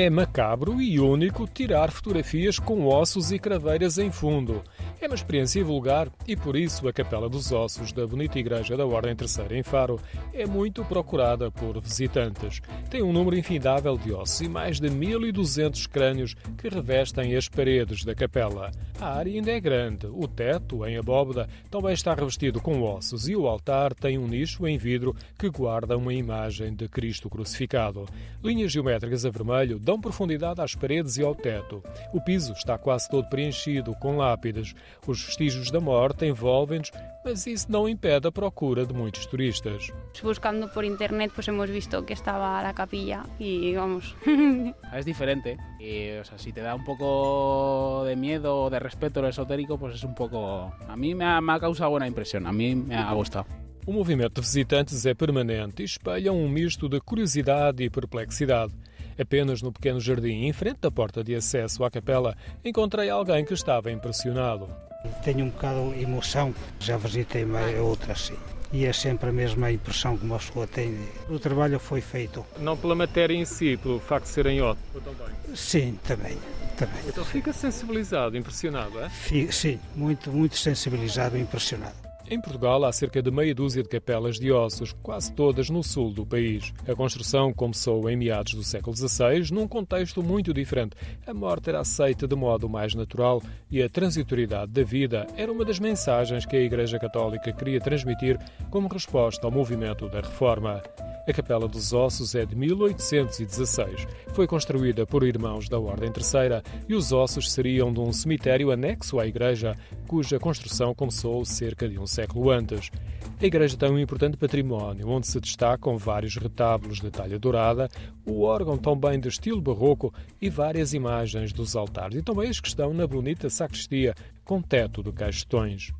É macabro e único tirar fotografias com ossos e craveiras em fundo. É uma experiência vulgar e por isso a Capela dos Ossos da bonita Igreja da Ordem Terceira em Faro é muito procurada por visitantes. Tem um número infindável de ossos e mais de 1200 crânios que revestem as paredes da capela. A área ainda é grande. O teto, em abóbada, também está revestido com ossos e o altar tem um nicho em vidro que guarda uma imagem de Cristo crucificado. Linhas geométricas a vermelho dão profundidade às paredes e ao teto. O piso está quase todo preenchido com lápides. Os vestígios da morte envolvem-nos, mas isso não impede a procura de muitos turistas. Buscando por internet, pues hemos visto que estaba la capilla y vamos. es diferente. Y, o sea, si te da un poco de miedo o de respeto lo esotérico, pues es un poco. A mí me ha, me ha causado buena impresión, a mí me ha gustado. O movimento de visitantes é permanente e espelha um misto de curiosidade e perplexidade. Apenas no pequeno jardim, em frente da porta de acesso à capela, encontrei alguém que estava impressionado. Tenho um bocado de emoção, já visitei outra assim. E é sempre a mesma impressão que uma pessoa tem. O trabalho foi feito. Não pela matéria em si, pelo facto de serem ótimos? Sim, também. também. Então fica sensibilizado, impressionado, é? Sim, muito, muito sensibilizado e impressionado. Em Portugal há cerca de meia dúzia de capelas de ossos, quase todas no sul do país. A construção começou em meados do século XVI, num contexto muito diferente. A morte era aceita de modo mais natural e a transitoriedade da vida era uma das mensagens que a Igreja Católica queria transmitir como resposta ao movimento da Reforma. A Capela dos Ossos é de 1816. Foi construída por irmãos da Ordem Terceira e os ossos seriam de um cemitério anexo à igreja, cuja construção começou cerca de um século antes. A igreja tem um importante património, onde se destacam vários retábulos de talha dourada, o órgão também de estilo barroco e várias imagens dos altares, e também as que estão na bonita sacristia, com teto de caixotões.